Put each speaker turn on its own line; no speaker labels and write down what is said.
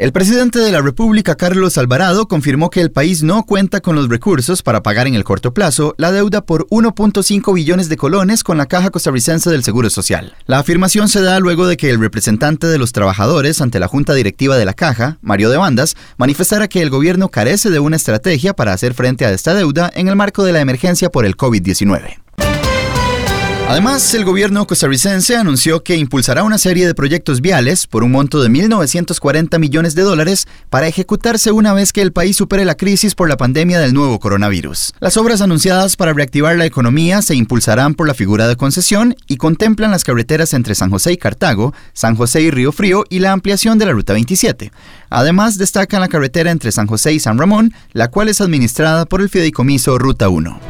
El presidente de la República, Carlos Alvarado, confirmó que el país no cuenta con los recursos para pagar en el corto plazo la deuda por 1.5 billones de colones con la Caja Costarricense del Seguro Social. La afirmación se da luego de que el representante de los trabajadores ante la Junta Directiva de la Caja, Mario de Bandas, manifestara que el gobierno carece de una estrategia para hacer frente a esta deuda en el marco de la emergencia por el COVID-19. Además, el gobierno costarricense anunció que impulsará una serie de proyectos viales por un monto de 1.940 millones de dólares para ejecutarse una vez que el país supere la crisis por la pandemia del nuevo coronavirus. Las obras anunciadas para reactivar la economía se impulsarán por la figura de concesión y contemplan las carreteras entre San José y Cartago, San José y Río Frío y la ampliación de la Ruta 27. Además, destacan la carretera entre San José y San Ramón, la cual es administrada por el fideicomiso Ruta 1.